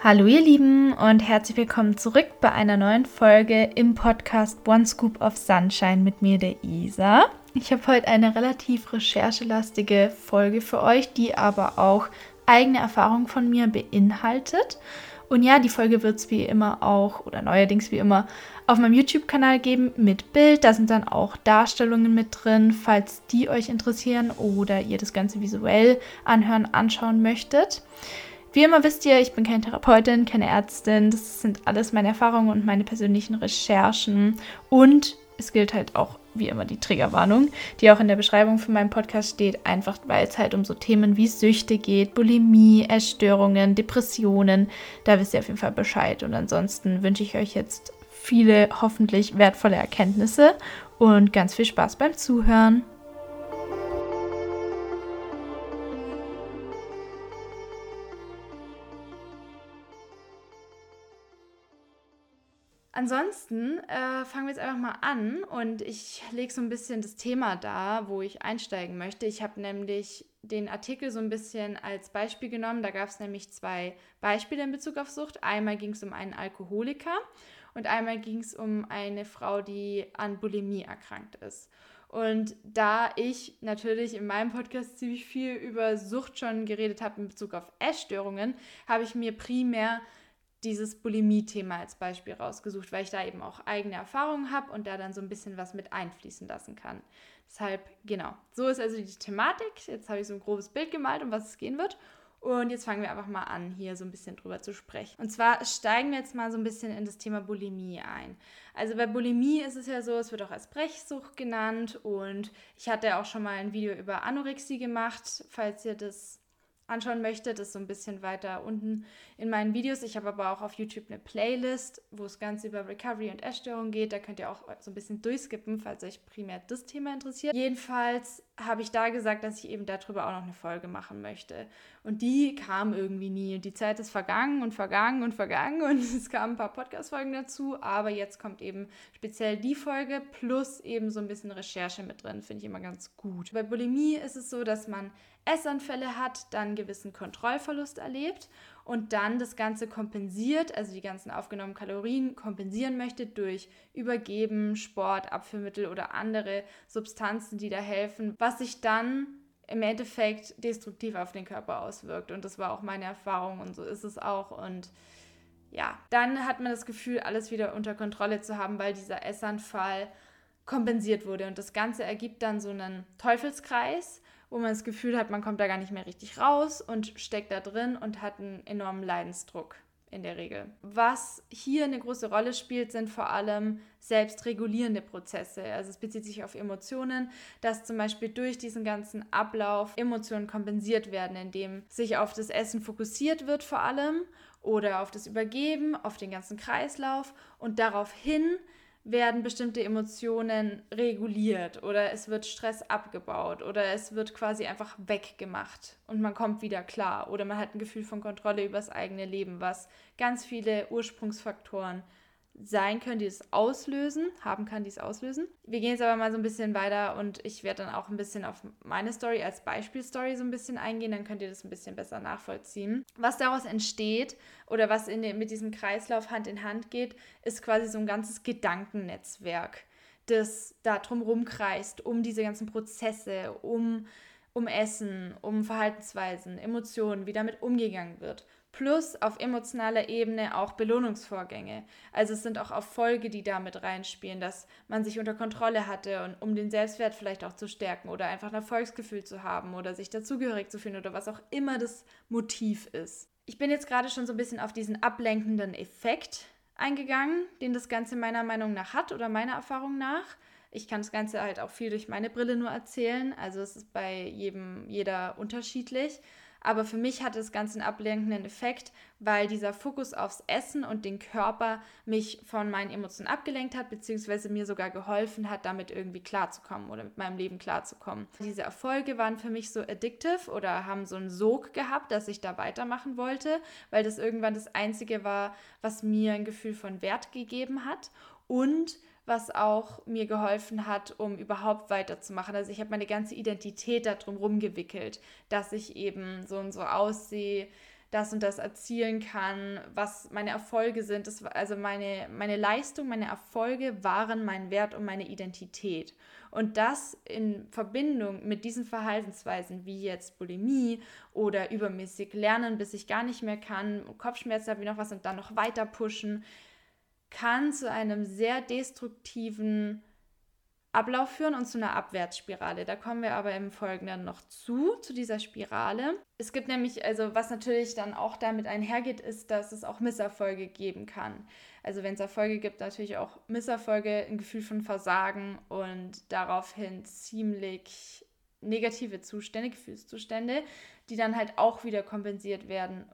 Hallo ihr Lieben und herzlich willkommen zurück bei einer neuen Folge im Podcast One Scoop of Sunshine mit mir, der Isa. Ich habe heute eine relativ recherchelastige Folge für euch, die aber auch eigene Erfahrungen von mir beinhaltet. Und ja, die Folge wird es wie immer auch oder neuerdings wie immer auf meinem YouTube-Kanal geben mit Bild. Da sind dann auch Darstellungen mit drin, falls die euch interessieren oder ihr das Ganze visuell anhören, anschauen möchtet. Wie immer wisst ihr, ich bin keine Therapeutin, keine Ärztin. Das sind alles meine Erfahrungen und meine persönlichen Recherchen. Und es gilt halt auch wie immer die Triggerwarnung, die auch in der Beschreibung für meinen Podcast steht, einfach weil es halt um so Themen wie Süchte geht, Bulimie, Essstörungen, Depressionen. Da wisst ihr auf jeden Fall Bescheid. Und ansonsten wünsche ich euch jetzt viele hoffentlich wertvolle Erkenntnisse und ganz viel Spaß beim Zuhören. Ansonsten äh, fangen wir jetzt einfach mal an und ich lege so ein bisschen das Thema da, wo ich einsteigen möchte. Ich habe nämlich den Artikel so ein bisschen als Beispiel genommen. Da gab es nämlich zwei Beispiele in Bezug auf Sucht. Einmal ging es um einen Alkoholiker und einmal ging es um eine Frau, die an Bulimie erkrankt ist. Und da ich natürlich in meinem Podcast ziemlich viel über Sucht schon geredet habe in Bezug auf Essstörungen, habe ich mir primär dieses Bulimie-Thema als Beispiel rausgesucht, weil ich da eben auch eigene Erfahrungen habe und da dann so ein bisschen was mit einfließen lassen kann. Deshalb, genau, so ist also die Thematik. Jetzt habe ich so ein grobes Bild gemalt, um was es gehen wird. Und jetzt fangen wir einfach mal an, hier so ein bisschen drüber zu sprechen. Und zwar steigen wir jetzt mal so ein bisschen in das Thema Bulimie ein. Also bei Bulimie ist es ja so, es wird auch als Brechsucht genannt und ich hatte auch schon mal ein Video über Anorexie gemacht, falls ihr das anschauen möchtet, ist so ein bisschen weiter unten in meinen Videos. Ich habe aber auch auf YouTube eine Playlist, wo es ganz über Recovery und Essstörungen geht. Da könnt ihr auch so ein bisschen durchskippen, falls euch primär das Thema interessiert. Jedenfalls habe ich da gesagt, dass ich eben darüber auch noch eine Folge machen möchte. Und die kam irgendwie nie. Die Zeit ist vergangen und vergangen und vergangen und es kamen ein paar Podcast-Folgen dazu. Aber jetzt kommt eben speziell die Folge plus eben so ein bisschen Recherche mit drin. Finde ich immer ganz gut. Bei Bulimie ist es so, dass man Essanfälle hat, dann gewissen Kontrollverlust erlebt und dann das Ganze kompensiert, also die ganzen aufgenommenen Kalorien kompensieren möchte durch Übergeben, Sport, Abführmittel oder andere Substanzen, die da helfen, was sich dann im Endeffekt destruktiv auf den Körper auswirkt. Und das war auch meine Erfahrung und so ist es auch. Und ja, dann hat man das Gefühl, alles wieder unter Kontrolle zu haben, weil dieser Essanfall kompensiert wurde. Und das Ganze ergibt dann so einen Teufelskreis wo man das Gefühl hat, man kommt da gar nicht mehr richtig raus und steckt da drin und hat einen enormen Leidensdruck in der Regel. Was hier eine große Rolle spielt, sind vor allem selbstregulierende Prozesse. Also es bezieht sich auf Emotionen, dass zum Beispiel durch diesen ganzen Ablauf Emotionen kompensiert werden, indem sich auf das Essen fokussiert wird vor allem oder auf das Übergeben, auf den ganzen Kreislauf und daraufhin werden bestimmte Emotionen reguliert oder es wird Stress abgebaut oder es wird quasi einfach weggemacht und man kommt wieder klar oder man hat ein Gefühl von Kontrolle über das eigene Leben, was ganz viele Ursprungsfaktoren sein können, die es auslösen, haben kann, die es auslösen. Wir gehen jetzt aber mal so ein bisschen weiter und ich werde dann auch ein bisschen auf meine Story als Beispielstory so ein bisschen eingehen, dann könnt ihr das ein bisschen besser nachvollziehen. Was daraus entsteht oder was in mit diesem Kreislauf Hand in Hand geht, ist quasi so ein ganzes Gedankennetzwerk, das da drumherum kreist, um diese ganzen Prozesse, um, um Essen, um Verhaltensweisen, Emotionen, wie damit umgegangen wird plus auf emotionaler Ebene auch Belohnungsvorgänge. Also es sind auch Erfolge, die damit reinspielen, dass man sich unter Kontrolle hatte und um den Selbstwert vielleicht auch zu stärken oder einfach ein Erfolgsgefühl zu haben oder sich dazugehörig zu fühlen oder was auch immer das Motiv ist. Ich bin jetzt gerade schon so ein bisschen auf diesen ablenkenden Effekt eingegangen, den das Ganze meiner Meinung nach hat oder meiner Erfahrung nach. Ich kann das Ganze halt auch viel durch meine Brille nur erzählen, also es ist bei jedem jeder unterschiedlich. Aber für mich hatte das Ganze einen ablenkenden Effekt, weil dieser Fokus aufs Essen und den Körper mich von meinen Emotionen abgelenkt hat, beziehungsweise mir sogar geholfen hat, damit irgendwie klarzukommen oder mit meinem Leben klarzukommen. Diese Erfolge waren für mich so addictive oder haben so einen Sog gehabt, dass ich da weitermachen wollte, weil das irgendwann das Einzige war, was mir ein Gefühl von Wert gegeben hat. Und was auch mir geholfen hat, um überhaupt weiterzumachen. Also ich habe meine ganze Identität darum rumgewickelt, dass ich eben so und so aussehe, das und das erzielen kann, was meine Erfolge sind. Das, also meine, meine Leistung, meine Erfolge waren mein Wert und meine Identität. Und das in Verbindung mit diesen Verhaltensweisen wie jetzt Bulimie oder übermäßig lernen, bis ich gar nicht mehr kann, Kopfschmerzen habe ich noch was und dann noch weiter pushen, kann zu einem sehr destruktiven Ablauf führen und zu einer Abwärtsspirale. Da kommen wir aber im Folgenden noch zu, zu dieser Spirale. Es gibt nämlich, also was natürlich dann auch damit einhergeht, ist, dass es auch Misserfolge geben kann. Also wenn es Erfolge gibt, natürlich auch Misserfolge, ein Gefühl von Versagen und daraufhin ziemlich negative Zustände, Gefühlszustände, die dann halt auch wieder kompensiert werden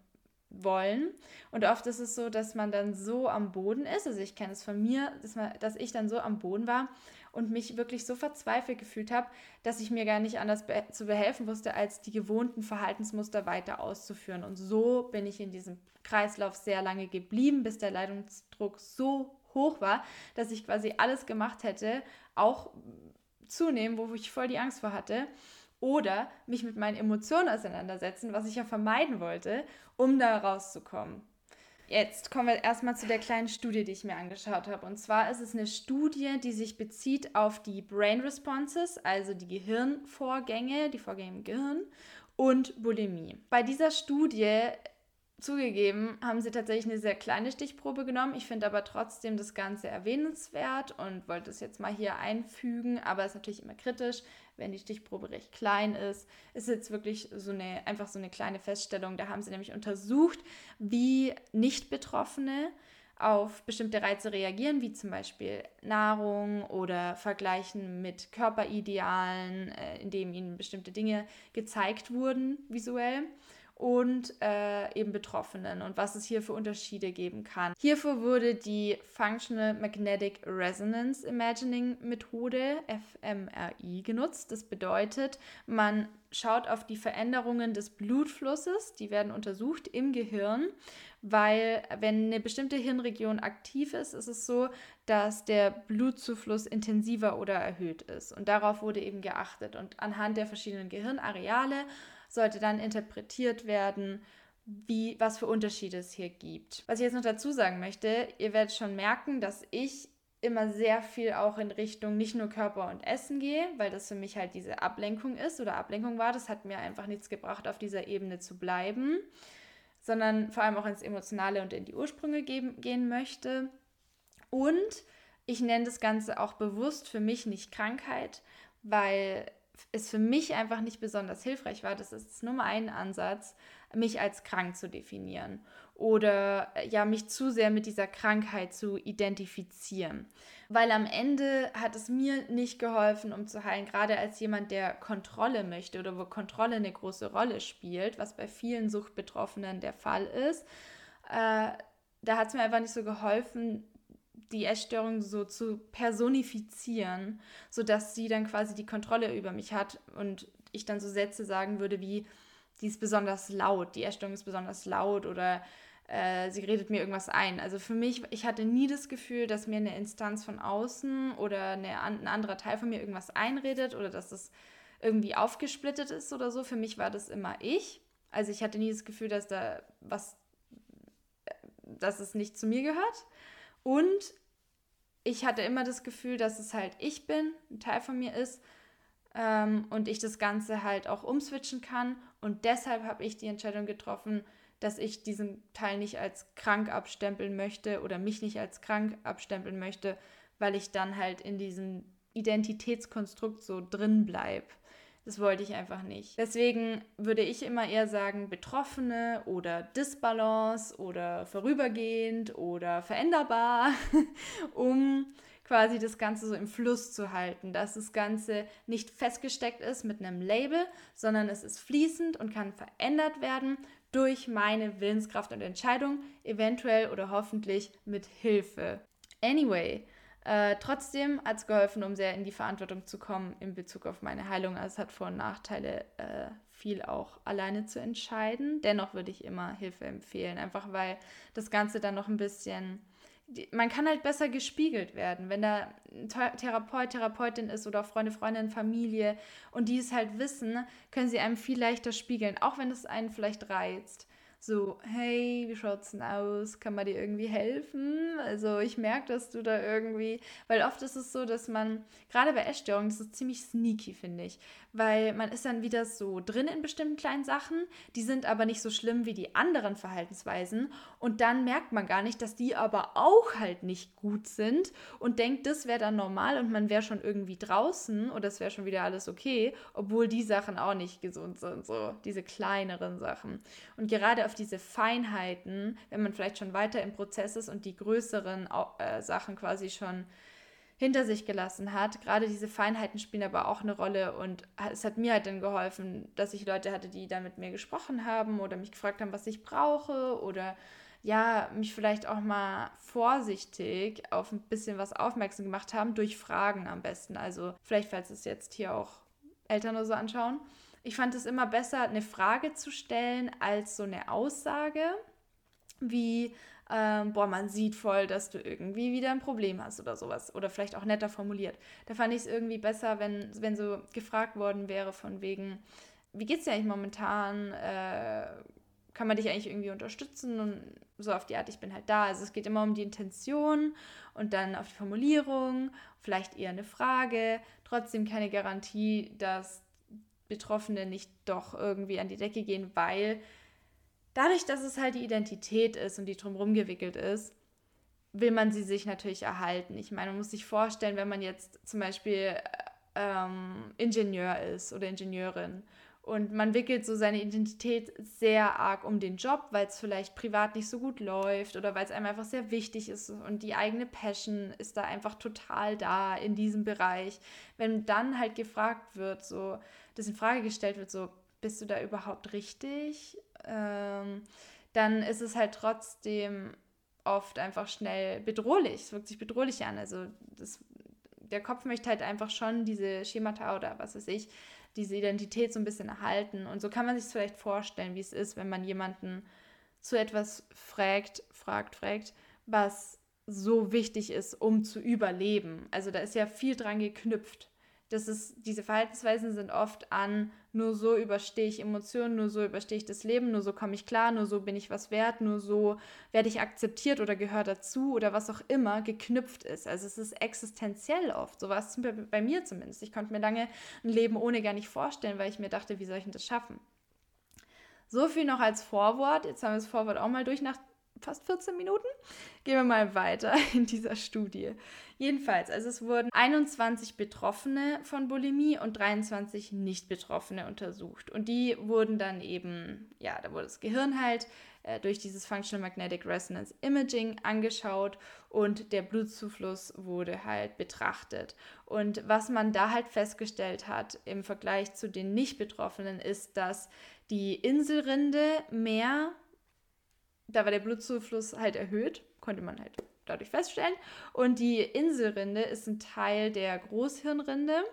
wollen. Und oft ist es so, dass man dann so am Boden ist. Also ich kenne es von mir, dass, man, dass ich dann so am Boden war und mich wirklich so verzweifelt gefühlt habe, dass ich mir gar nicht anders be zu behelfen wusste, als die gewohnten Verhaltensmuster weiter auszuführen. Und so bin ich in diesem Kreislauf sehr lange geblieben, bis der Leidungsdruck so hoch war, dass ich quasi alles gemacht hätte, auch zunehmen, wo ich voll die Angst vor hatte oder mich mit meinen Emotionen auseinandersetzen, was ich ja vermeiden wollte, um da rauszukommen. Jetzt kommen wir erstmal zu der kleinen Studie, die ich mir angeschaut habe. Und zwar ist es eine Studie, die sich bezieht auf die Brain Responses, also die Gehirnvorgänge, die Vorgänge im Gehirn und Bulimie. Bei dieser Studie Zugegeben haben sie tatsächlich eine sehr kleine Stichprobe genommen. Ich finde aber trotzdem das Ganze erwähnenswert und wollte es jetzt mal hier einfügen. Aber es ist natürlich immer kritisch, wenn die Stichprobe recht klein ist. Ist jetzt wirklich so eine, einfach so eine kleine Feststellung. Da haben sie nämlich untersucht, wie Nicht-Betroffene auf bestimmte Reize reagieren, wie zum Beispiel Nahrung oder Vergleichen mit Körperidealen, äh, indem ihnen bestimmte Dinge gezeigt wurden visuell und äh, eben Betroffenen und was es hier für Unterschiede geben kann. Hierfür wurde die Functional Magnetic Resonance Imagining Methode fMRI genutzt. Das bedeutet, man schaut auf die Veränderungen des Blutflusses, die werden untersucht im Gehirn, weil wenn eine bestimmte Hirnregion aktiv ist, ist es so, dass der Blutzufluss intensiver oder erhöht ist. Und darauf wurde eben geachtet. Und anhand der verschiedenen Gehirnareale sollte dann interpretiert werden, wie, was für Unterschiede es hier gibt. Was ich jetzt noch dazu sagen möchte, ihr werdet schon merken, dass ich immer sehr viel auch in Richtung nicht nur Körper und Essen gehe, weil das für mich halt diese Ablenkung ist oder Ablenkung war. Das hat mir einfach nichts gebracht, auf dieser Ebene zu bleiben, sondern vor allem auch ins Emotionale und in die Ursprünge geben, gehen möchte. Und ich nenne das Ganze auch bewusst für mich nicht Krankheit, weil es für mich einfach nicht besonders hilfreich war, das ist Nummer ein Ansatz, mich als krank zu definieren oder ja, mich zu sehr mit dieser Krankheit zu identifizieren. Weil am Ende hat es mir nicht geholfen, um zu heilen, gerade als jemand, der Kontrolle möchte oder wo Kontrolle eine große Rolle spielt, was bei vielen Suchtbetroffenen der Fall ist. Äh, da hat es mir einfach nicht so geholfen, die Essstörung so zu personifizieren, sodass sie dann quasi die Kontrolle über mich hat und ich dann so Sätze sagen würde wie, die ist besonders laut, die Essstörung ist besonders laut oder äh, sie redet mir irgendwas ein. Also für mich, ich hatte nie das Gefühl, dass mir eine Instanz von außen oder eine, ein anderer Teil von mir irgendwas einredet oder dass es irgendwie aufgesplittet ist oder so. Für mich war das immer ich. Also ich hatte nie das Gefühl, dass da was, äh, dass es nicht zu mir gehört. Und ich hatte immer das Gefühl, dass es halt ich bin, ein Teil von mir ist ähm, und ich das Ganze halt auch umswitchen kann. Und deshalb habe ich die Entscheidung getroffen, dass ich diesen Teil nicht als krank abstempeln möchte oder mich nicht als krank abstempeln möchte, weil ich dann halt in diesem Identitätskonstrukt so drin bleibe. Das wollte ich einfach nicht. Deswegen würde ich immer eher sagen, Betroffene oder Disbalance oder vorübergehend oder veränderbar, um quasi das Ganze so im Fluss zu halten, dass das Ganze nicht festgesteckt ist mit einem Label, sondern es ist fließend und kann verändert werden durch meine Willenskraft und Entscheidung, eventuell oder hoffentlich mit Hilfe. Anyway, äh, trotzdem hat es geholfen, um sehr in die Verantwortung zu kommen in Bezug auf meine Heilung. Also es hat Vor- und Nachteile, äh, viel auch alleine zu entscheiden. Dennoch würde ich immer Hilfe empfehlen, einfach weil das Ganze dann noch ein bisschen man kann halt besser gespiegelt werden, wenn da ein Therapeut, Therapeutin ist oder Freunde, Freundin, Familie und die es halt wissen, können sie einem viel leichter spiegeln, auch wenn es einen vielleicht reizt so, hey, wie schaut's denn aus? Kann man dir irgendwie helfen? Also ich merke, dass du da irgendwie, weil oft ist es so, dass man, gerade bei Essstörungen, das ist ziemlich sneaky, finde ich, weil man ist dann wieder so drin in bestimmten kleinen Sachen, die sind aber nicht so schlimm wie die anderen Verhaltensweisen und dann merkt man gar nicht, dass die aber auch halt nicht gut sind und denkt, das wäre dann normal und man wäre schon irgendwie draußen oder es wäre schon wieder alles okay, obwohl die Sachen auch nicht gesund sind, so diese kleineren Sachen. Und gerade auf diese Feinheiten, wenn man vielleicht schon weiter im Prozess ist und die größeren äh, Sachen quasi schon hinter sich gelassen hat. Gerade diese Feinheiten spielen aber auch eine Rolle und es hat mir halt dann geholfen, dass ich Leute hatte, die da mit mir gesprochen haben oder mich gefragt haben, was ich brauche oder ja, mich vielleicht auch mal vorsichtig auf ein bisschen was aufmerksam gemacht haben, durch Fragen am besten. Also vielleicht, falls es jetzt hier auch Eltern oder so anschauen, ich fand es immer besser, eine Frage zu stellen als so eine Aussage, wie, ähm, boah, man sieht voll, dass du irgendwie wieder ein Problem hast oder sowas. Oder vielleicht auch netter formuliert. Da fand ich es irgendwie besser, wenn, wenn so gefragt worden wäre von wegen, wie geht's dir eigentlich momentan? Äh, kann man dich eigentlich irgendwie unterstützen? Und so auf die Art, ich bin halt da. Also es geht immer um die Intention und dann auf die Formulierung, vielleicht eher eine Frage. Trotzdem keine Garantie, dass Betroffene nicht doch irgendwie an die Decke gehen, weil dadurch, dass es halt die Identität ist und die drumherum gewickelt ist, will man sie sich natürlich erhalten. Ich meine, man muss sich vorstellen, wenn man jetzt zum Beispiel ähm, Ingenieur ist oder Ingenieurin und man wickelt so seine Identität sehr arg um den Job, weil es vielleicht privat nicht so gut läuft oder weil es einem einfach sehr wichtig ist und die eigene Passion ist da einfach total da in diesem Bereich. Wenn dann halt gefragt wird, so, das in Frage gestellt wird, so, bist du da überhaupt richtig? Ähm, dann ist es halt trotzdem oft einfach schnell bedrohlich. Es wirkt sich bedrohlich an. Also das, der Kopf möchte halt einfach schon diese Schemata oder was weiß ich, diese Identität so ein bisschen erhalten. Und so kann man sich vielleicht vorstellen, wie es ist, wenn man jemanden zu etwas fragt, fragt, fragt, was so wichtig ist, um zu überleben. Also da ist ja viel dran geknüpft. Das ist, diese Verhaltensweisen sind oft an, nur so überstehe ich Emotionen, nur so überstehe ich das Leben, nur so komme ich klar, nur so bin ich was wert, nur so werde ich akzeptiert oder gehöre dazu oder was auch immer geknüpft ist. Also es ist existenziell oft. So war es bei mir zumindest. Ich konnte mir lange ein Leben ohne gar nicht vorstellen, weil ich mir dachte, wie soll ich denn das schaffen? So viel noch als Vorwort. Jetzt haben wir das Vorwort auch mal durch nach fast 14 Minuten. Gehen wir mal weiter in dieser Studie. Jedenfalls, also es wurden 21 Betroffene von Bulimie und 23 Nicht-Betroffene untersucht. Und die wurden dann eben, ja, da wurde das Gehirn halt äh, durch dieses Functional Magnetic Resonance Imaging angeschaut und der Blutzufluss wurde halt betrachtet. Und was man da halt festgestellt hat im Vergleich zu den Nicht-Betroffenen ist, dass die Inselrinde mehr da war der Blutzufluss halt erhöht, konnte man halt dadurch feststellen. Und die Inselrinde ist ein Teil der Großhirnrinde.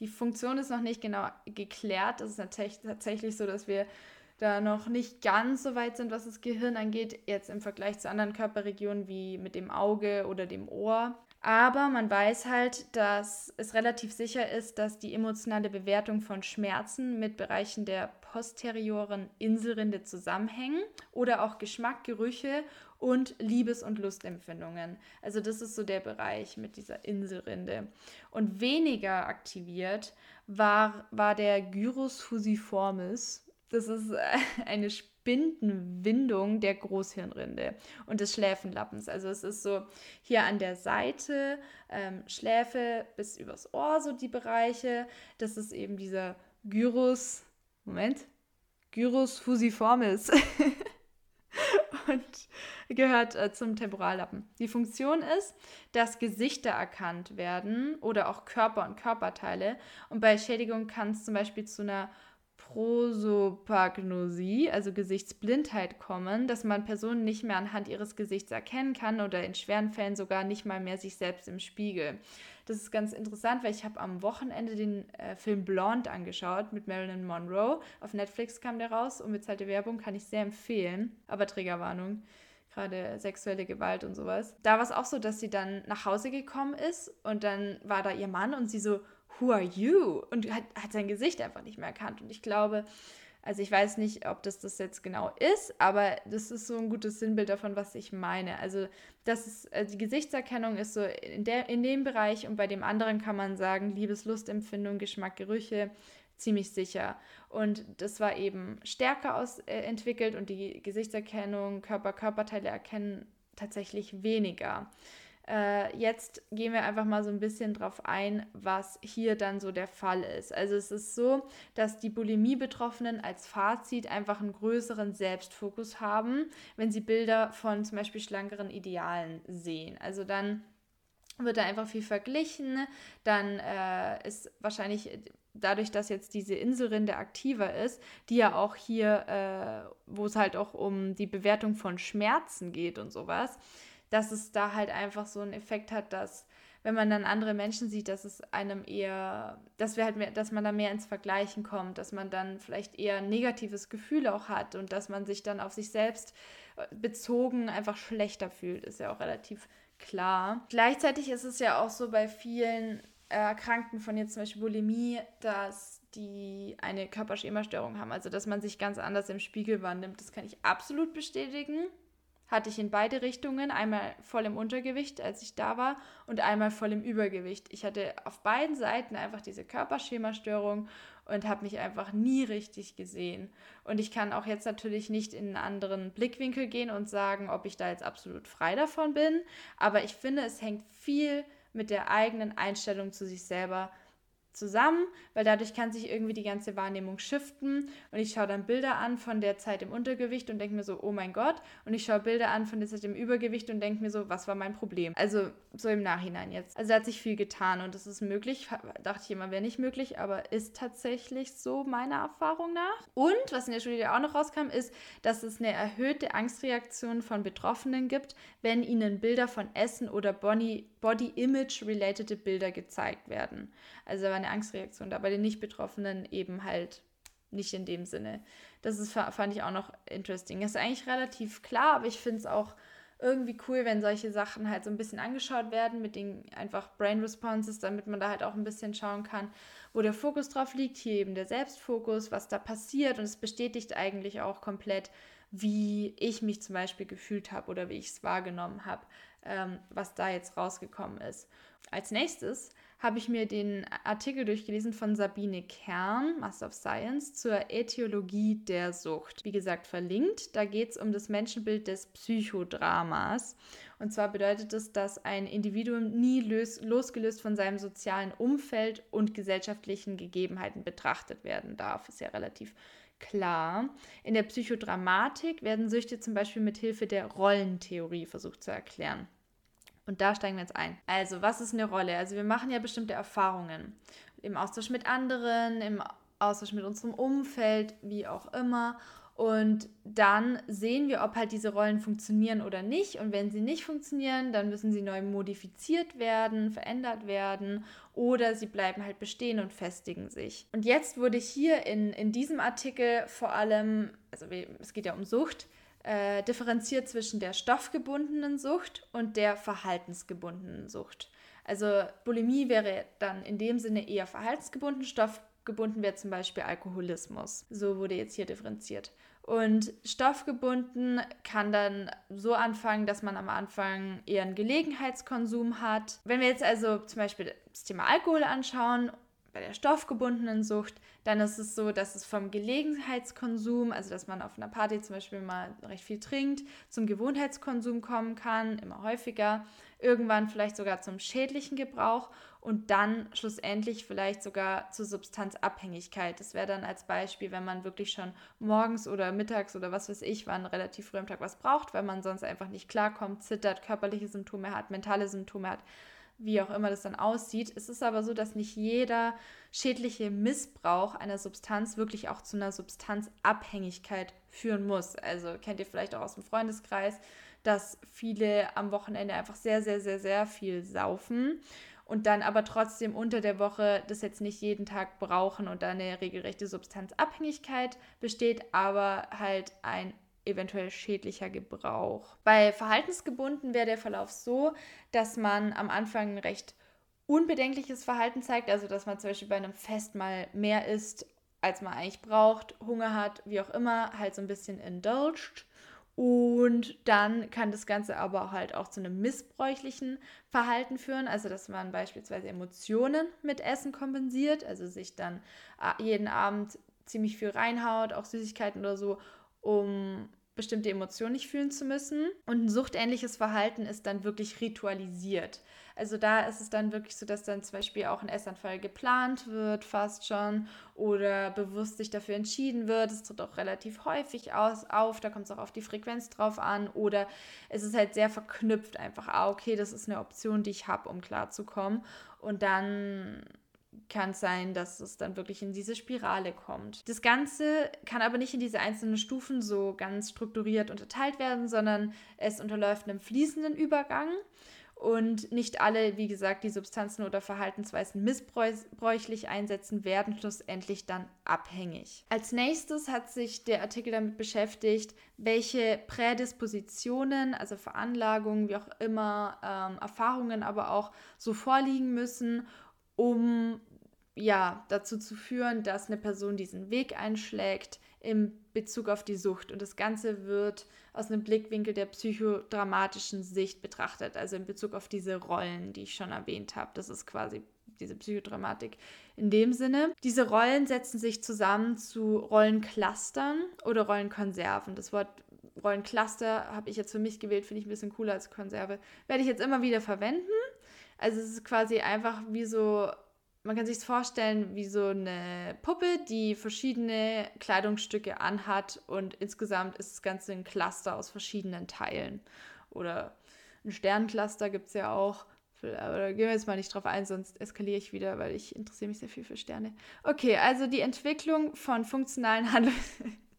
Die Funktion ist noch nicht genau geklärt. Es ist tatsächlich so, dass wir da noch nicht ganz so weit sind, was das Gehirn angeht, jetzt im Vergleich zu anderen Körperregionen wie mit dem Auge oder dem Ohr. Aber man weiß halt, dass es relativ sicher ist, dass die emotionale Bewertung von Schmerzen mit Bereichen der posterioren Inselrinde zusammenhängen oder auch Geschmack, Gerüche und Liebes- und Lustempfindungen. Also das ist so der Bereich mit dieser Inselrinde. Und weniger aktiviert war, war der Gyrus fusiformis. Das ist eine Bindenwindung der Großhirnrinde und des Schläfenlappens. Also es ist so hier an der Seite, ähm, Schläfe bis übers Ohr, so die Bereiche. Das ist eben dieser Gyrus, Moment, Gyrus fusiformis. und gehört äh, zum Temporallappen. Die Funktion ist, dass Gesichter erkannt werden oder auch Körper und Körperteile. Und bei Schädigung kann es zum Beispiel zu einer Prosopagnosie, also Gesichtsblindheit, kommen, dass man Personen nicht mehr anhand ihres Gesichts erkennen kann oder in schweren Fällen sogar nicht mal mehr sich selbst im Spiegel. Das ist ganz interessant, weil ich habe am Wochenende den äh, Film Blonde angeschaut mit Marilyn Monroe. Auf Netflix kam der raus, unbezahlte Werbung, kann ich sehr empfehlen, aber Triggerwarnung gerade sexuelle Gewalt und sowas. Da war es auch so, dass sie dann nach Hause gekommen ist und dann war da ihr Mann und sie so, who are you? Und hat, hat sein Gesicht einfach nicht mehr erkannt. Und ich glaube, Also ich weiß nicht, ob das das jetzt genau ist, aber das ist so ein gutes Sinnbild davon, was ich meine. Also das ist, also die Gesichtserkennung ist so in, der, in dem Bereich und bei dem anderen kann man sagen, Liebeslustempfindung, Geschmack, Gerüche, ziemlich sicher. Und das war eben stärker aus, äh, entwickelt und die Gesichtserkennung, Körper, Körperteile erkennen tatsächlich weniger. Äh, jetzt gehen wir einfach mal so ein bisschen drauf ein, was hier dann so der Fall ist. Also es ist so, dass die Bulimie-Betroffenen als Fazit einfach einen größeren Selbstfokus haben, wenn sie Bilder von zum Beispiel schlankeren Idealen sehen. Also dann wird da einfach viel verglichen, dann äh, ist wahrscheinlich dadurch, dass jetzt diese Inselrinde aktiver ist, die ja auch hier, äh, wo es halt auch um die Bewertung von Schmerzen geht und sowas, dass es da halt einfach so einen Effekt hat, dass wenn man dann andere Menschen sieht, dass es einem eher, dass wir halt mehr, dass man da mehr ins Vergleichen kommt, dass man dann vielleicht eher ein negatives Gefühl auch hat und dass man sich dann auf sich selbst äh, bezogen einfach schlechter fühlt, ist ja auch relativ klar. Gleichzeitig ist es ja auch so bei vielen Erkrankten von jetzt zum Beispiel Bulimie, dass die eine Körperschemastörung haben, also dass man sich ganz anders im Spiegel wahrnimmt. Das kann ich absolut bestätigen hatte ich in beide Richtungen, einmal voll im Untergewicht, als ich da war, und einmal voll im Übergewicht. Ich hatte auf beiden Seiten einfach diese Körperschemastörung und habe mich einfach nie richtig gesehen. Und ich kann auch jetzt natürlich nicht in einen anderen Blickwinkel gehen und sagen, ob ich da jetzt absolut frei davon bin, aber ich finde, es hängt viel mit der eigenen Einstellung zu sich selber zusammen, weil dadurch kann sich irgendwie die ganze Wahrnehmung shiften und ich schaue dann Bilder an von der Zeit im Untergewicht und denke mir so, oh mein Gott, und ich schaue Bilder an von der Zeit im Übergewicht und denke mir so, was war mein Problem? Also so im Nachhinein jetzt. Also da hat sich viel getan und es ist möglich, dachte ich immer, wäre nicht möglich, aber ist tatsächlich so meiner Erfahrung nach. Und was in der Studie auch noch rauskam, ist, dass es eine erhöhte Angstreaktion von Betroffenen gibt, wenn ihnen Bilder von Essen oder Body-Image-related Bilder gezeigt werden. Also war eine Angstreaktion da, bei den Nicht-Betroffenen eben halt nicht in dem Sinne. Das ist, fand ich auch noch interesting. Das ist eigentlich relativ klar, aber ich finde es auch irgendwie cool, wenn solche Sachen halt so ein bisschen angeschaut werden mit den einfach Brain Responses, damit man da halt auch ein bisschen schauen kann, wo der Fokus drauf liegt. Hier eben der Selbstfokus, was da passiert und es bestätigt eigentlich auch komplett, wie ich mich zum Beispiel gefühlt habe oder wie ich es wahrgenommen habe, ähm, was da jetzt rausgekommen ist. Als nächstes habe ich mir den Artikel durchgelesen von Sabine Kern, Master of Science, zur Äthiologie der Sucht. Wie gesagt, verlinkt. Da geht es um das Menschenbild des Psychodramas. Und zwar bedeutet es, dass ein Individuum nie lös losgelöst von seinem sozialen Umfeld und gesellschaftlichen Gegebenheiten betrachtet werden darf. Ist ja relativ klar. In der Psychodramatik werden Süchte zum Beispiel mit Hilfe der Rollentheorie versucht zu erklären. Und da steigen wir jetzt ein. Also, was ist eine Rolle? Also, wir machen ja bestimmte Erfahrungen im Austausch mit anderen, im Austausch mit unserem Umfeld, wie auch immer. Und dann sehen wir, ob halt diese Rollen funktionieren oder nicht. Und wenn sie nicht funktionieren, dann müssen sie neu modifiziert werden, verändert werden oder sie bleiben halt bestehen und festigen sich. Und jetzt wurde hier in, in diesem Artikel vor allem, also es geht ja um Sucht, äh, differenziert zwischen der stoffgebundenen Sucht und der verhaltensgebundenen Sucht. Also Bulimie wäre dann in dem Sinne eher verhaltensgebunden, stoffgebunden wäre zum Beispiel Alkoholismus. So wurde jetzt hier differenziert. Und stoffgebunden kann dann so anfangen, dass man am Anfang eher einen Gelegenheitskonsum hat. Wenn wir jetzt also zum Beispiel das Thema Alkohol anschauen bei der stoffgebundenen Sucht, dann ist es so, dass es vom Gelegenheitskonsum, also dass man auf einer Party zum Beispiel mal recht viel trinkt, zum Gewohnheitskonsum kommen kann, immer häufiger, irgendwann vielleicht sogar zum schädlichen Gebrauch und dann schlussendlich vielleicht sogar zur Substanzabhängigkeit. Das wäre dann als Beispiel, wenn man wirklich schon morgens oder mittags oder was weiß ich, wann relativ früh am Tag was braucht, weil man sonst einfach nicht klarkommt, zittert, körperliche Symptome hat, mentale Symptome hat wie auch immer das dann aussieht. Es ist aber so, dass nicht jeder schädliche Missbrauch einer Substanz wirklich auch zu einer Substanzabhängigkeit führen muss. Also kennt ihr vielleicht auch aus dem Freundeskreis, dass viele am Wochenende einfach sehr, sehr, sehr, sehr viel saufen und dann aber trotzdem unter der Woche das jetzt nicht jeden Tag brauchen und da eine regelrechte Substanzabhängigkeit besteht, aber halt ein eventuell schädlicher Gebrauch. Bei verhaltensgebunden wäre der Verlauf so, dass man am Anfang ein recht unbedenkliches Verhalten zeigt, also dass man zum Beispiel bei einem Fest mal mehr isst als man eigentlich braucht, Hunger hat, wie auch immer, halt so ein bisschen indulged. Und dann kann das Ganze aber halt auch zu einem missbräuchlichen Verhalten führen, also dass man beispielsweise Emotionen mit Essen kompensiert, also sich dann äh, jeden Abend ziemlich viel reinhaut, auch Süßigkeiten oder so, um bestimmte Emotionen nicht fühlen zu müssen. Und ein suchtähnliches Verhalten ist dann wirklich ritualisiert. Also da ist es dann wirklich so, dass dann zum Beispiel auch ein Essanfall geplant wird, fast schon, oder bewusst sich dafür entschieden wird. Es tritt auch relativ häufig aus, auf, da kommt es auch auf die Frequenz drauf an. Oder es ist halt sehr verknüpft einfach, ah, okay, das ist eine Option, die ich habe, um klarzukommen. Und dann kann es sein, dass es dann wirklich in diese Spirale kommt. Das Ganze kann aber nicht in diese einzelnen Stufen so ganz strukturiert unterteilt werden, sondern es unterläuft einem fließenden Übergang. Und nicht alle, wie gesagt, die Substanzen oder Verhaltensweisen missbräuchlich einsetzen, werden schlussendlich dann abhängig. Als nächstes hat sich der Artikel damit beschäftigt, welche Prädispositionen, also Veranlagungen, wie auch immer, ähm, Erfahrungen aber auch so vorliegen müssen, um ja, dazu zu führen, dass eine Person diesen Weg einschlägt in Bezug auf die Sucht. Und das Ganze wird aus einem Blickwinkel der psychodramatischen Sicht betrachtet, also in Bezug auf diese Rollen, die ich schon erwähnt habe. Das ist quasi diese Psychodramatik in dem Sinne. Diese Rollen setzen sich zusammen zu Rollenclustern oder Rollenkonserven. Das Wort Rollencluster habe ich jetzt für mich gewählt, finde ich ein bisschen cooler als Konserve. Werde ich jetzt immer wieder verwenden. Also es ist quasi einfach wie so man kann sich vorstellen wie so eine Puppe, die verschiedene Kleidungsstücke anhat und insgesamt ist das Ganze ein Cluster aus verschiedenen Teilen. Oder ein Sterncluster gibt es ja auch. Aber da gehen wir jetzt mal nicht drauf ein, sonst eskaliere ich wieder, weil ich interessiere mich sehr viel für Sterne. Okay, also die Entwicklung von funktionalen Handlungs...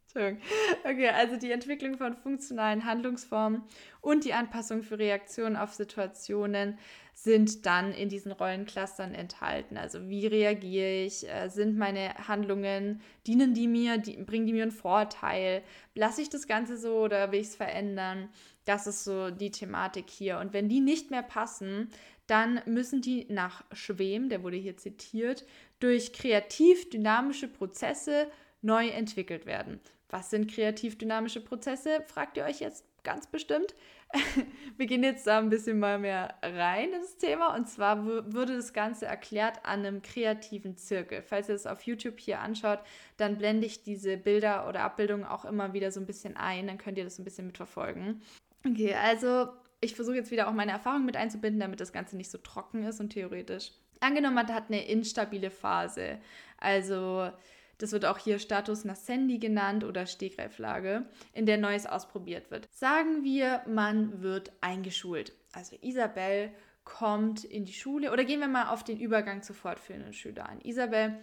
Okay, also die Entwicklung von funktionalen Handlungsformen und die Anpassung für Reaktionen auf Situationen sind dann in diesen Rollenclustern enthalten. Also wie reagiere ich? Äh, sind meine Handlungen, dienen die mir, die, bringen die mir einen Vorteil? Lasse ich das Ganze so oder will ich es verändern? Das ist so die Thematik hier. Und wenn die nicht mehr passen, dann müssen die nach Schwem, der wurde hier zitiert, durch kreativ-dynamische Prozesse neu entwickelt werden. Was sind kreativ-dynamische Prozesse, fragt ihr euch jetzt ganz bestimmt. Wir gehen jetzt da ein bisschen mal mehr rein ins Thema. Und zwar würde das Ganze erklärt an einem kreativen Zirkel. Falls ihr es auf YouTube hier anschaut, dann blende ich diese Bilder oder Abbildungen auch immer wieder so ein bisschen ein. Dann könnt ihr das ein bisschen mitverfolgen. Okay, also ich versuche jetzt wieder auch meine Erfahrung mit einzubinden, damit das Ganze nicht so trocken ist und theoretisch. Angenommen, man hat eine instabile Phase. Also das wird auch hier Status Nascendi genannt oder Stegreiflage, in der Neues ausprobiert wird. Sagen wir, man wird eingeschult. Also Isabel kommt in die Schule oder gehen wir mal auf den Übergang zu fortführenden Schüler an. Isabel,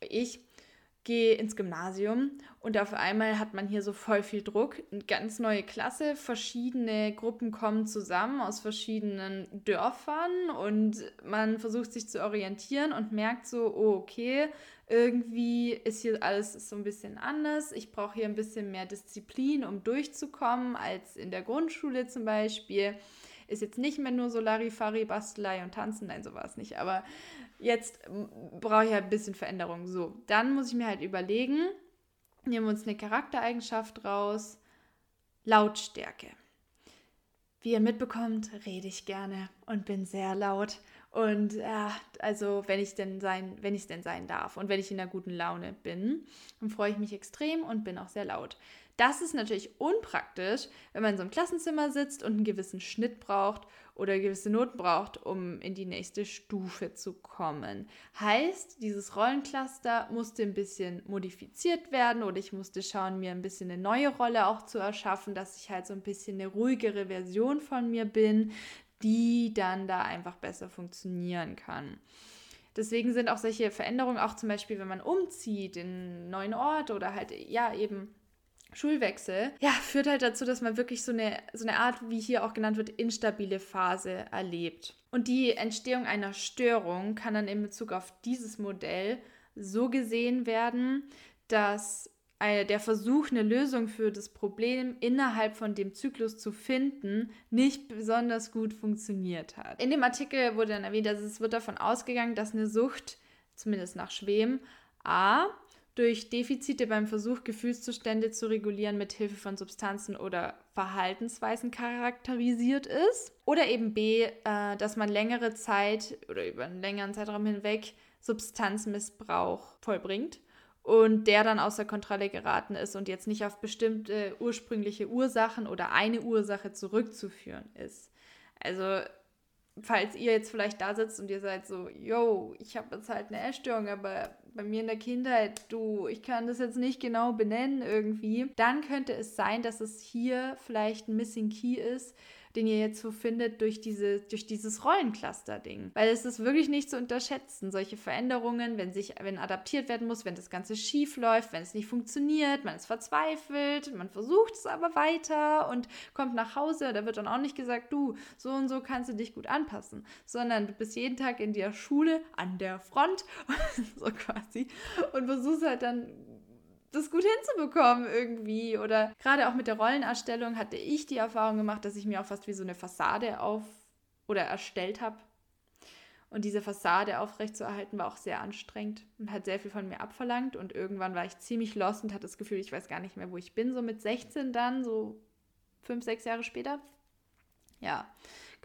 ich gehe ins Gymnasium und auf einmal hat man hier so voll viel Druck. Eine ganz neue Klasse, verschiedene Gruppen kommen zusammen aus verschiedenen Dörfern und man versucht sich zu orientieren und merkt so, oh, okay, irgendwie ist hier alles so ein bisschen anders. Ich brauche hier ein bisschen mehr Disziplin, um durchzukommen, als in der Grundschule zum Beispiel. Ist jetzt nicht mehr nur so Larifari, Bastelei und Tanzen, nein, so war es nicht, aber jetzt brauche ich halt ein bisschen Veränderung. So, dann muss ich mir halt überlegen, nehmen wir uns eine Charaktereigenschaft raus, Lautstärke. Wie ihr mitbekommt, rede ich gerne und bin sehr laut. Und ja, also wenn ich denn sein, wenn ich denn sein darf und wenn ich in einer guten Laune bin, dann freue ich mich extrem und bin auch sehr laut. Das ist natürlich unpraktisch, wenn man in so einem Klassenzimmer sitzt und einen gewissen Schnitt braucht oder gewisse Noten braucht, um in die nächste Stufe zu kommen. Heißt, dieses Rollencluster musste ein bisschen modifiziert werden oder ich musste schauen, mir ein bisschen eine neue Rolle auch zu erschaffen, dass ich halt so ein bisschen eine ruhigere Version von mir bin, die dann da einfach besser funktionieren kann. Deswegen sind auch solche Veränderungen, auch zum Beispiel, wenn man umzieht in einen neuen Ort oder halt ja eben Schulwechsel, ja, führt halt dazu, dass man wirklich so eine, so eine Art, wie hier auch genannt wird, instabile Phase erlebt. Und die Entstehung einer Störung kann dann in Bezug auf dieses Modell so gesehen werden, dass der Versuch, eine Lösung für das Problem innerhalb von dem Zyklus zu finden, nicht besonders gut funktioniert hat. In dem Artikel wurde dann erwähnt, dass es wird davon ausgegangen, dass eine Sucht, zumindest nach Schwem, a durch Defizite beim Versuch, Gefühlszustände zu regulieren mit Hilfe von Substanzen oder Verhaltensweisen charakterisiert ist. Oder eben B, äh, dass man längere Zeit oder über einen längeren Zeitraum hinweg Substanzmissbrauch vollbringt und der dann außer Kontrolle geraten ist und jetzt nicht auf bestimmte ursprüngliche Ursachen oder eine Ursache zurückzuführen ist. Also falls ihr jetzt vielleicht da sitzt und ihr seid so, yo, ich habe jetzt halt eine Essstörung, aber bei mir in der Kindheit, du, ich kann das jetzt nicht genau benennen irgendwie, dann könnte es sein, dass es hier vielleicht ein Missing Key ist, den ihr jetzt so findet durch, diese, durch dieses Rollencluster-Ding. Weil es ist wirklich nicht zu unterschätzen. Solche Veränderungen, wenn sich, wenn adaptiert werden muss, wenn das Ganze schief läuft, wenn es nicht funktioniert, man ist verzweifelt, man versucht es aber weiter und kommt nach Hause, da wird dann auch nicht gesagt, du, so und so kannst du dich gut anpassen, sondern du bist jeden Tag in der Schule, an der Front, so quasi, und versuchst halt dann das gut hinzubekommen irgendwie. Oder gerade auch mit der Rollenerstellung hatte ich die Erfahrung gemacht, dass ich mir auch fast wie so eine Fassade auf oder erstellt habe. Und diese Fassade aufrechtzuerhalten war auch sehr anstrengend und hat sehr viel von mir abverlangt. Und irgendwann war ich ziemlich lost und hatte das Gefühl, ich weiß gar nicht mehr, wo ich bin. So mit 16 dann, so fünf, sechs Jahre später. Ja,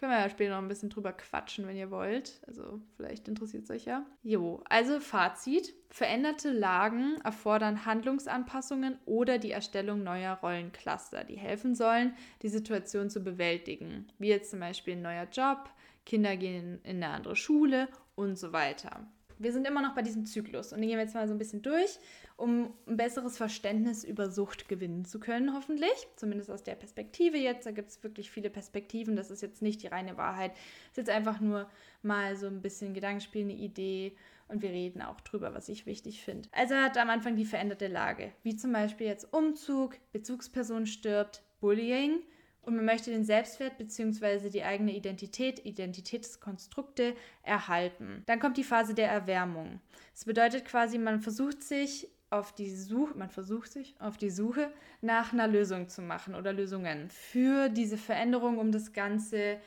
können wir ja später noch ein bisschen drüber quatschen, wenn ihr wollt. Also vielleicht interessiert es euch ja. Jo, also Fazit. Veränderte Lagen erfordern Handlungsanpassungen oder die Erstellung neuer Rollencluster, die helfen sollen, die Situation zu bewältigen. Wie jetzt zum Beispiel ein neuer Job, Kinder gehen in eine andere Schule und so weiter wir sind immer noch bei diesem Zyklus und den gehen wir jetzt mal so ein bisschen durch, um ein besseres Verständnis über Sucht gewinnen zu können, hoffentlich. Zumindest aus der Perspektive jetzt. Da gibt es wirklich viele Perspektiven. Das ist jetzt nicht die reine Wahrheit. Es ist jetzt einfach nur mal so ein bisschen Gedankenspiel, eine Idee und wir reden auch drüber, was ich wichtig finde. Also hat am Anfang die veränderte Lage, wie zum Beispiel jetzt Umzug, Bezugsperson stirbt, Bullying und man möchte den Selbstwert bzw. die eigene Identität, Identitätskonstrukte erhalten. Dann kommt die Phase der Erwärmung. Das bedeutet quasi, man versucht sich auf die Suche, man versucht sich auf die Suche nach einer Lösung zu machen oder Lösungen für diese Veränderung, um das Ganze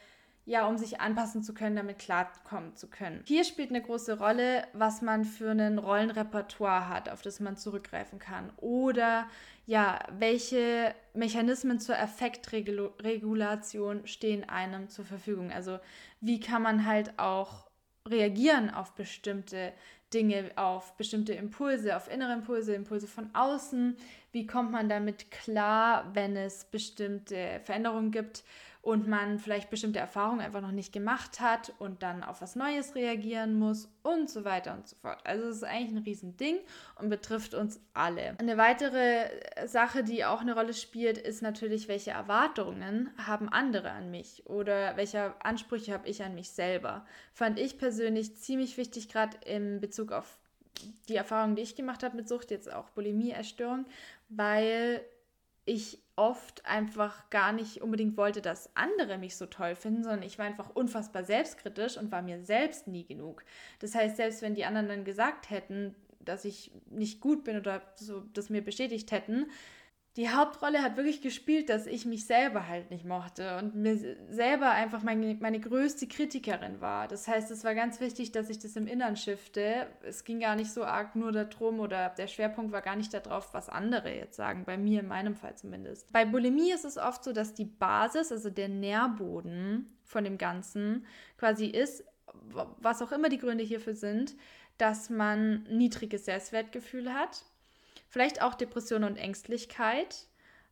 ja, um sich anpassen zu können, damit klarkommen zu können. Hier spielt eine große Rolle, was man für ein Rollenrepertoire hat, auf das man zurückgreifen kann. Oder ja, welche Mechanismen zur Effektregulation stehen einem zur Verfügung? Also wie kann man halt auch reagieren auf bestimmte Dinge, auf bestimmte Impulse, auf innere Impulse, Impulse von außen? Wie kommt man damit klar, wenn es bestimmte Veränderungen gibt? Und man vielleicht bestimmte Erfahrungen einfach noch nicht gemacht hat und dann auf was Neues reagieren muss und so weiter und so fort. Also es ist eigentlich ein Riesending und betrifft uns alle. Eine weitere Sache, die auch eine Rolle spielt, ist natürlich, welche Erwartungen haben andere an mich oder welche Ansprüche habe ich an mich selber. Fand ich persönlich ziemlich wichtig, gerade in Bezug auf die Erfahrungen, die ich gemacht habe mit Sucht, jetzt auch Bulimie, Erstörung, weil ich oft einfach gar nicht unbedingt wollte, dass andere mich so toll finden, sondern ich war einfach unfassbar selbstkritisch und war mir selbst nie genug. Das heißt, selbst wenn die anderen dann gesagt hätten, dass ich nicht gut bin oder so das mir bestätigt hätten, die Hauptrolle hat wirklich gespielt, dass ich mich selber halt nicht mochte und mir selber einfach meine, meine größte Kritikerin war. Das heißt, es war ganz wichtig, dass ich das im Innern shifte. Es ging gar nicht so arg nur darum oder der Schwerpunkt war gar nicht darauf, was andere jetzt sagen, bei mir in meinem Fall zumindest. Bei Bulimie ist es oft so, dass die Basis, also der Nährboden von dem Ganzen quasi ist, was auch immer die Gründe hierfür sind, dass man niedriges Selbstwertgefühl hat Vielleicht auch Depression und Ängstlichkeit.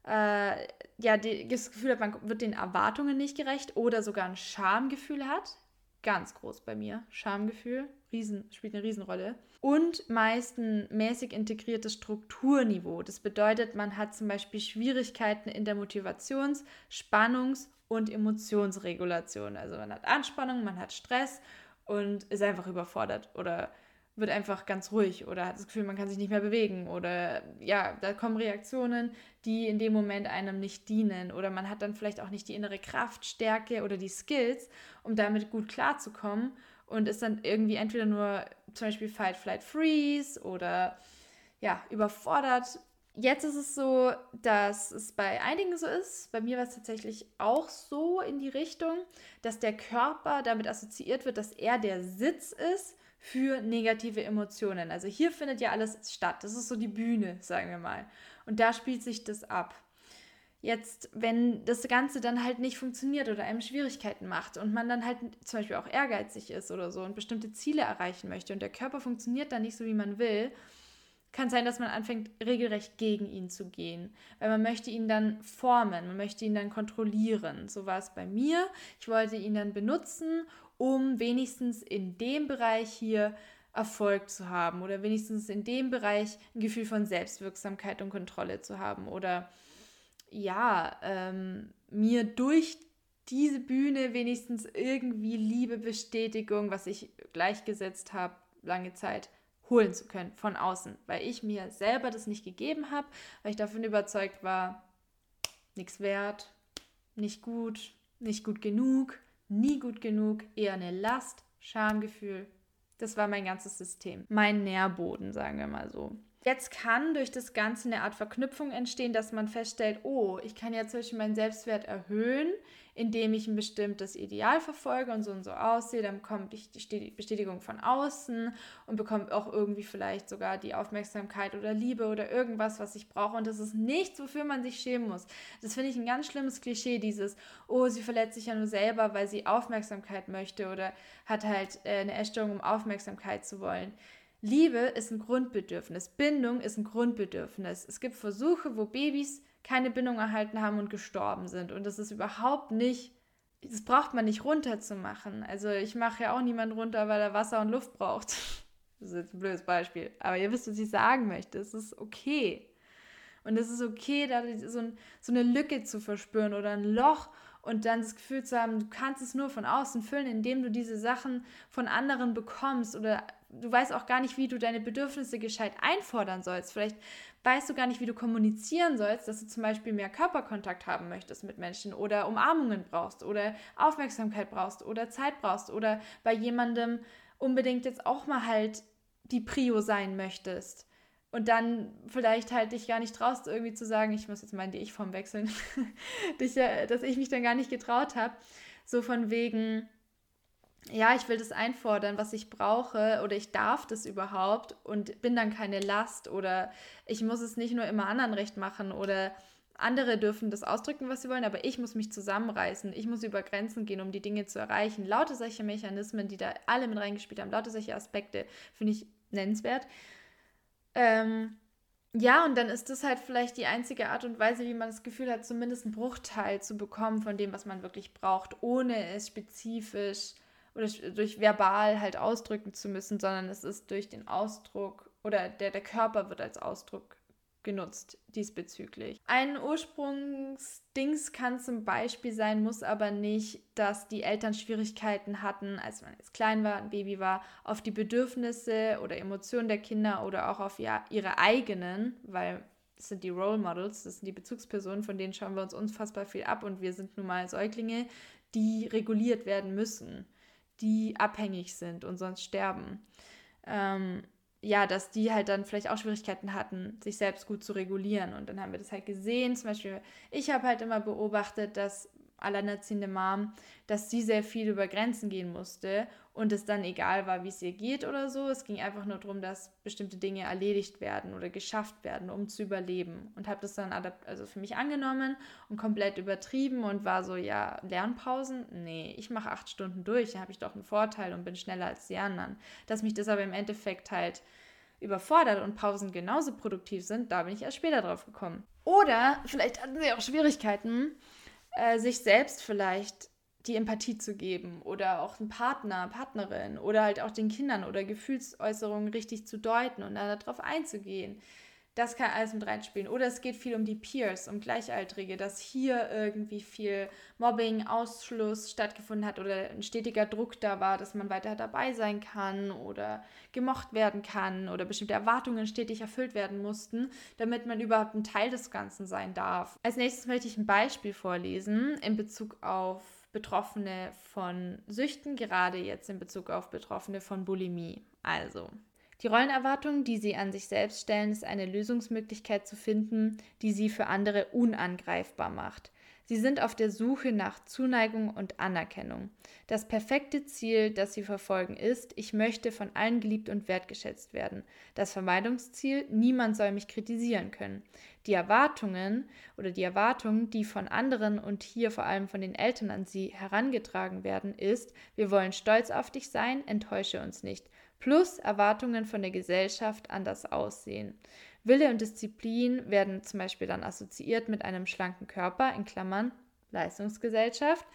Äh, ja, die, das Gefühl hat, man wird den Erwartungen nicht gerecht oder sogar ein Schamgefühl hat. Ganz groß bei mir. Schamgefühl riesen, spielt eine Riesenrolle. Und meist ein mäßig integriertes Strukturniveau. Das bedeutet, man hat zum Beispiel Schwierigkeiten in der Motivations-, Spannungs- und Emotionsregulation. Also man hat Anspannung, man hat Stress und ist einfach überfordert oder wird einfach ganz ruhig oder hat das Gefühl, man kann sich nicht mehr bewegen oder ja, da kommen Reaktionen, die in dem Moment einem nicht dienen oder man hat dann vielleicht auch nicht die innere Kraft, Stärke oder die Skills, um damit gut klarzukommen und ist dann irgendwie entweder nur zum Beispiel Fight, Flight, Freeze oder ja, überfordert. Jetzt ist es so, dass es bei einigen so ist. Bei mir war es tatsächlich auch so in die Richtung, dass der Körper damit assoziiert wird, dass er der Sitz ist für negative Emotionen. Also hier findet ja alles statt. Das ist so die Bühne, sagen wir mal. Und da spielt sich das ab. Jetzt, wenn das Ganze dann halt nicht funktioniert oder einem Schwierigkeiten macht und man dann halt zum Beispiel auch ehrgeizig ist oder so und bestimmte Ziele erreichen möchte und der Körper funktioniert dann nicht so, wie man will, kann sein, dass man anfängt, regelrecht gegen ihn zu gehen. Weil man möchte ihn dann formen, man möchte ihn dann kontrollieren. So war es bei mir. Ich wollte ihn dann benutzen, um wenigstens in dem Bereich hier Erfolg zu haben oder wenigstens in dem Bereich ein Gefühl von Selbstwirksamkeit und Kontrolle zu haben oder ja, ähm, mir durch diese Bühne wenigstens irgendwie Liebe, Bestätigung, was ich gleichgesetzt habe, lange Zeit holen zu können von außen, weil ich mir selber das nicht gegeben habe, weil ich davon überzeugt war, nichts wert, nicht gut, nicht gut genug, nie gut genug, eher eine Last, Schamgefühl. Das war mein ganzes System, mein Nährboden, sagen wir mal so. Jetzt kann durch das Ganze eine Art Verknüpfung entstehen, dass man feststellt, oh, ich kann ja Beispiel meinen Selbstwert erhöhen, indem ich ein bestimmtes Ideal verfolge und so und so aussehe. Dann bekomme ich die Bestätigung von außen und bekomme auch irgendwie vielleicht sogar die Aufmerksamkeit oder Liebe oder irgendwas, was ich brauche. Und das ist nichts, wofür man sich schämen muss. Das finde ich ein ganz schlimmes Klischee, dieses, oh, sie verletzt sich ja nur selber, weil sie Aufmerksamkeit möchte oder hat halt äh, eine Essstörung, um Aufmerksamkeit zu wollen. Liebe ist ein Grundbedürfnis, Bindung ist ein Grundbedürfnis. Es gibt Versuche, wo Babys keine Bindung erhalten haben und gestorben sind. Und das ist überhaupt nicht, das braucht man nicht runterzumachen. Also ich mache ja auch niemanden runter, weil er Wasser und Luft braucht. Das ist jetzt ein blödes Beispiel. Aber ihr wisst, was ich sagen möchte. Es ist okay. Und es ist okay, da so, ein, so eine Lücke zu verspüren oder ein Loch und dann das Gefühl zu haben, du kannst es nur von außen füllen, indem du diese Sachen von anderen bekommst oder du weißt auch gar nicht, wie du deine Bedürfnisse gescheit einfordern sollst. Vielleicht weißt du gar nicht, wie du kommunizieren sollst, dass du zum Beispiel mehr Körperkontakt haben möchtest mit Menschen oder Umarmungen brauchst oder Aufmerksamkeit brauchst oder Zeit brauchst oder bei jemandem unbedingt jetzt auch mal halt die Prio sein möchtest. Und dann vielleicht halt dich gar nicht traust, irgendwie zu sagen, ich muss jetzt mal in die Ich-Form wechseln, dich, dass ich mich dann gar nicht getraut habe. So von wegen, ja, ich will das einfordern, was ich brauche oder ich darf das überhaupt und bin dann keine Last oder ich muss es nicht nur immer anderen recht machen oder andere dürfen das ausdrücken, was sie wollen, aber ich muss mich zusammenreißen, ich muss über Grenzen gehen, um die Dinge zu erreichen. Lauter solche Mechanismen, die da alle mit reingespielt haben, lauter solche Aspekte, finde ich nennenswert. Ähm, ja, und dann ist das halt vielleicht die einzige Art und Weise, wie man das Gefühl hat, zumindest einen Bruchteil zu bekommen von dem, was man wirklich braucht, ohne es spezifisch oder durch verbal halt ausdrücken zu müssen, sondern es ist durch den Ausdruck oder der, der Körper wird als Ausdruck genutzt diesbezüglich. Ein Ursprungsdings kann zum Beispiel sein, muss aber nicht, dass die Eltern Schwierigkeiten hatten, als man jetzt klein war, ein Baby war, auf die Bedürfnisse oder Emotionen der Kinder oder auch auf ihre eigenen, weil das sind die Role Models, das sind die Bezugspersonen, von denen schauen wir uns unfassbar viel ab und wir sind nun mal Säuglinge, die reguliert werden müssen die abhängig sind und sonst sterben. Ähm, ja, dass die halt dann vielleicht auch Schwierigkeiten hatten, sich selbst gut zu regulieren. Und dann haben wir das halt gesehen. Zum Beispiel, ich habe halt immer beobachtet, dass alleinerziehende Mom, dass sie sehr viel über Grenzen gehen musste und es dann egal war, wie es ihr geht oder so. Es ging einfach nur darum, dass bestimmte Dinge erledigt werden oder geschafft werden, um zu überleben. Und habe das dann also für mich angenommen und komplett übertrieben und war so, ja, Lernpausen? Nee, ich mache acht Stunden durch, da habe ich doch einen Vorteil und bin schneller als die anderen. Dass mich das aber im Endeffekt halt überfordert und Pausen genauso produktiv sind, da bin ich erst später drauf gekommen. Oder vielleicht hatten sie auch Schwierigkeiten, äh, sich selbst vielleicht die Empathie zu geben oder auch einen Partner, Partnerin oder halt auch den Kindern oder Gefühlsäußerungen richtig zu deuten und dann darauf einzugehen. Das kann alles mit reinspielen. Oder es geht viel um die Peers, um Gleichaltrige, dass hier irgendwie viel Mobbing, Ausschluss stattgefunden hat oder ein stetiger Druck da war, dass man weiter dabei sein kann oder gemocht werden kann oder bestimmte Erwartungen stetig erfüllt werden mussten, damit man überhaupt ein Teil des Ganzen sein darf. Als nächstes möchte ich ein Beispiel vorlesen in Bezug auf Betroffene von Süchten, gerade jetzt in Bezug auf Betroffene von Bulimie. Also, die Rollenerwartung, die sie an sich selbst stellen, ist eine Lösungsmöglichkeit zu finden, die sie für andere unangreifbar macht. Sie sind auf der Suche nach Zuneigung und Anerkennung. Das perfekte Ziel, das sie verfolgen, ist, ich möchte von allen geliebt und wertgeschätzt werden. Das Vermeidungsziel, niemand soll mich kritisieren können. Die Erwartungen oder die Erwartungen, die von anderen und hier vor allem von den Eltern an sie herangetragen werden, ist, wir wollen stolz auf dich sein, enttäusche uns nicht. Plus Erwartungen von der Gesellschaft an das Aussehen. Wille und Disziplin werden zum Beispiel dann assoziiert mit einem schlanken Körper, in Klammern Leistungsgesellschaft,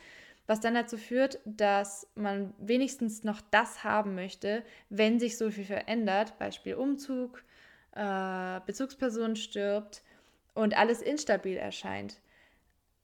was dann dazu führt, dass man wenigstens noch das haben möchte, wenn sich so viel verändert, Beispiel Umzug, äh, Bezugsperson stirbt und alles instabil erscheint.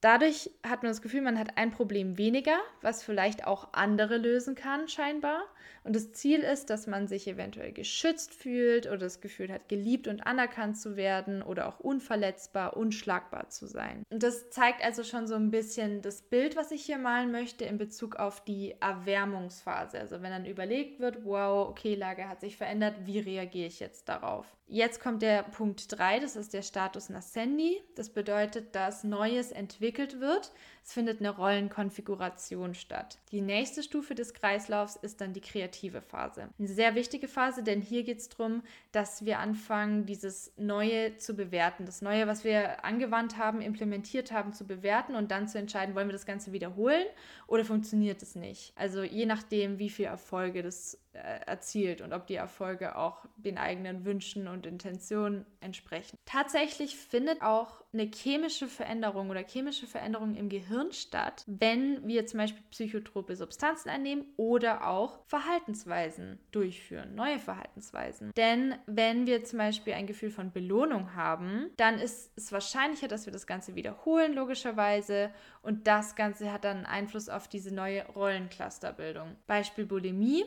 Dadurch hat man das Gefühl, man hat ein Problem weniger, was vielleicht auch andere lösen kann, scheinbar. Und das Ziel ist, dass man sich eventuell geschützt fühlt oder das Gefühl hat, geliebt und anerkannt zu werden oder auch unverletzbar, unschlagbar zu sein. Und das zeigt also schon so ein bisschen das Bild, was ich hier malen möchte in Bezug auf die Erwärmungsphase. Also wenn dann überlegt wird, wow, okay, Lage hat sich verändert, wie reagiere ich jetzt darauf? Jetzt kommt der Punkt 3, das ist der Status Nascendi. Das bedeutet, dass Neues entwickelt wird. Es findet eine Rollenkonfiguration statt. Die nächste Stufe des Kreislaufs ist dann die kreative Phase. Eine sehr wichtige Phase, denn hier geht es darum, dass wir anfangen, dieses Neue zu bewerten. Das Neue, was wir angewandt haben, implementiert haben, zu bewerten und dann zu entscheiden, wollen wir das Ganze wiederholen oder funktioniert es nicht. Also je nachdem, wie viel Erfolge das äh, erzielt und ob die Erfolge auch den eigenen Wünschen und Intentionen entsprechen. Tatsächlich findet auch eine chemische Veränderung oder chemische Veränderung im Gehirn statt, wenn wir zum Beispiel psychotrope Substanzen einnehmen oder auch Verhaltensweisen durchführen, neue Verhaltensweisen. Denn wenn wir zum Beispiel ein Gefühl von Belohnung haben, dann ist es wahrscheinlicher, dass wir das Ganze wiederholen, logischerweise. Und das Ganze hat dann Einfluss auf diese neue Rollenclusterbildung. Beispiel Bulimie.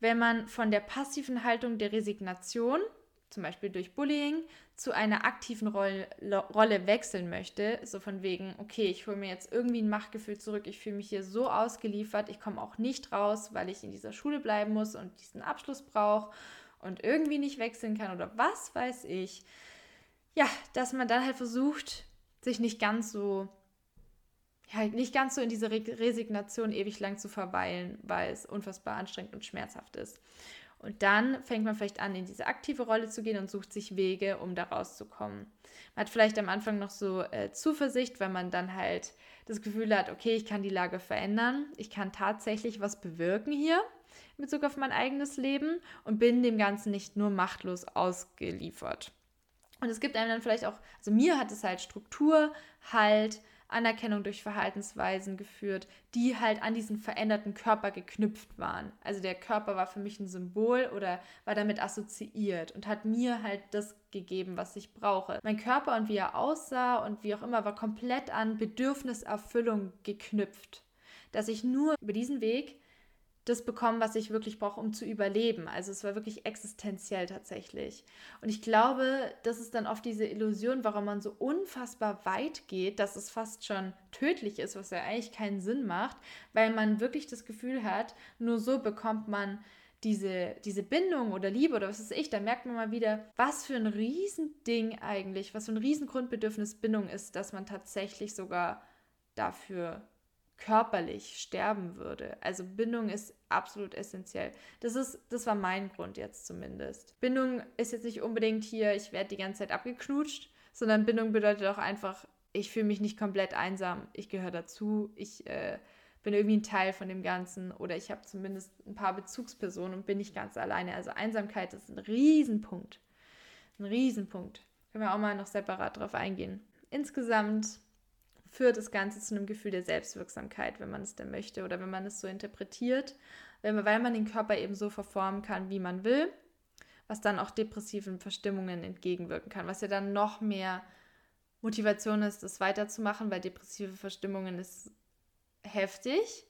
Wenn man von der passiven Haltung der Resignation zum Beispiel durch Bullying, zu einer aktiven Rolle, Rolle wechseln möchte, so von wegen, okay, ich hole mir jetzt irgendwie ein Machtgefühl zurück, ich fühle mich hier so ausgeliefert, ich komme auch nicht raus, weil ich in dieser Schule bleiben muss und diesen Abschluss brauche und irgendwie nicht wechseln kann oder was weiß ich. Ja, dass man dann halt versucht, sich nicht ganz so ja, nicht ganz so in diese Resignation ewig lang zu verweilen, weil es unfassbar anstrengend und schmerzhaft ist. Und dann fängt man vielleicht an, in diese aktive Rolle zu gehen und sucht sich Wege, um da rauszukommen. Man hat vielleicht am Anfang noch so äh, Zuversicht, weil man dann halt das Gefühl hat, okay, ich kann die Lage verändern, ich kann tatsächlich was bewirken hier in Bezug auf mein eigenes Leben und bin dem Ganzen nicht nur machtlos ausgeliefert. Und es gibt einem dann vielleicht auch, also mir hat es halt Struktur, Halt, Anerkennung durch Verhaltensweisen geführt, die halt an diesen veränderten Körper geknüpft waren. Also der Körper war für mich ein Symbol oder war damit assoziiert und hat mir halt das gegeben, was ich brauche. Mein Körper und wie er aussah und wie auch immer war komplett an Bedürfniserfüllung geknüpft. Dass ich nur über diesen Weg das bekommen, was ich wirklich brauche, um zu überleben. Also es war wirklich existenziell tatsächlich. Und ich glaube, das ist dann oft diese Illusion, warum man so unfassbar weit geht, dass es fast schon tödlich ist, was ja eigentlich keinen Sinn macht, weil man wirklich das Gefühl hat, nur so bekommt man diese, diese Bindung oder Liebe oder was weiß ich, da merkt man mal wieder, was für ein Riesending eigentlich, was für ein Riesengrundbedürfnis Bindung ist, dass man tatsächlich sogar dafür körperlich sterben würde. Also Bindung ist absolut essentiell. Das ist, das war mein Grund jetzt zumindest. Bindung ist jetzt nicht unbedingt hier, ich werde die ganze Zeit abgeknutscht, sondern Bindung bedeutet auch einfach, ich fühle mich nicht komplett einsam. Ich gehöre dazu. Ich äh, bin irgendwie ein Teil von dem Ganzen oder ich habe zumindest ein paar Bezugspersonen und bin nicht ganz alleine. Also Einsamkeit ist ein Riesenpunkt. Ein Riesenpunkt. Können wir auch mal noch separat drauf eingehen. Insgesamt führt das Ganze zu einem Gefühl der Selbstwirksamkeit, wenn man es denn möchte oder wenn man es so interpretiert, weil man den Körper eben so verformen kann, wie man will, was dann auch depressiven Verstimmungen entgegenwirken kann, was ja dann noch mehr Motivation ist, das weiterzumachen, weil depressive Verstimmungen ist heftig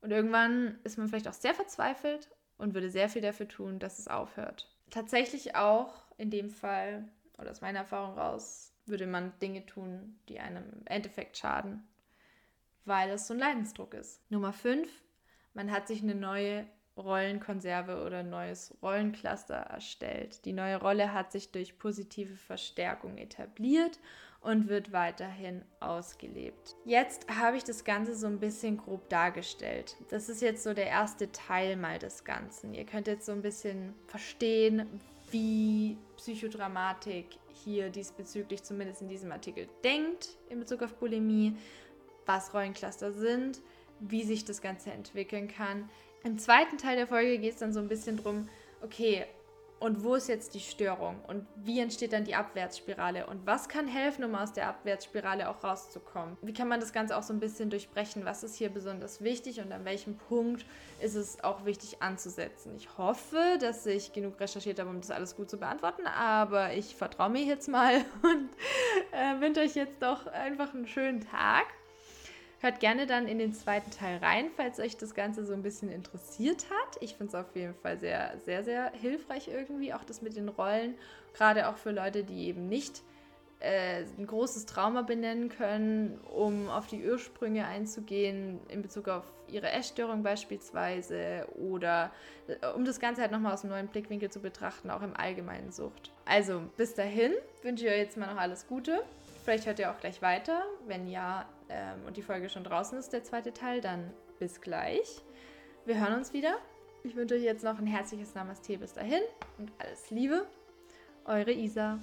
und irgendwann ist man vielleicht auch sehr verzweifelt und würde sehr viel dafür tun, dass es aufhört. Tatsächlich auch in dem Fall, oder aus meiner Erfahrung raus, würde man Dinge tun, die einem im Endeffekt schaden, weil es so ein Leidensdruck ist. Nummer 5, man hat sich eine neue Rollenkonserve oder ein neues Rollencluster erstellt. Die neue Rolle hat sich durch positive Verstärkung etabliert und wird weiterhin ausgelebt. Jetzt habe ich das Ganze so ein bisschen grob dargestellt. Das ist jetzt so der erste Teil mal des Ganzen. Ihr könnt jetzt so ein bisschen verstehen, wie Psychodramatik hier diesbezüglich zumindest in diesem Artikel denkt in Bezug auf Bulimie, was Rollencluster sind, wie sich das Ganze entwickeln kann. Im zweiten Teil der Folge geht es dann so ein bisschen drum, okay, und wo ist jetzt die Störung und wie entsteht dann die Abwärtsspirale und was kann helfen, um aus der Abwärtsspirale auch rauszukommen? Wie kann man das Ganze auch so ein bisschen durchbrechen? Was ist hier besonders wichtig und an welchem Punkt ist es auch wichtig anzusetzen? Ich hoffe, dass ich genug recherchiert habe, um das alles gut zu beantworten, aber ich vertraue mir jetzt mal und äh, wünsche euch jetzt doch einfach einen schönen Tag. Hört gerne dann in den zweiten Teil rein, falls euch das Ganze so ein bisschen interessiert hat. Ich finde es auf jeden Fall sehr, sehr, sehr hilfreich irgendwie, auch das mit den Rollen. Gerade auch für Leute, die eben nicht äh, ein großes Trauma benennen können, um auf die Ursprünge einzugehen in Bezug auf ihre Essstörung beispielsweise oder äh, um das Ganze halt nochmal aus einem neuen Blickwinkel zu betrachten, auch im allgemeinen Sucht. Also bis dahin wünsche ich euch jetzt mal noch alles Gute. Vielleicht hört ihr auch gleich weiter. Wenn ja ähm, und die Folge schon draußen ist, der zweite Teil, dann bis gleich. Wir hören uns wieder. Ich wünsche euch jetzt noch ein herzliches Namaste bis dahin und alles Liebe. Eure Isa.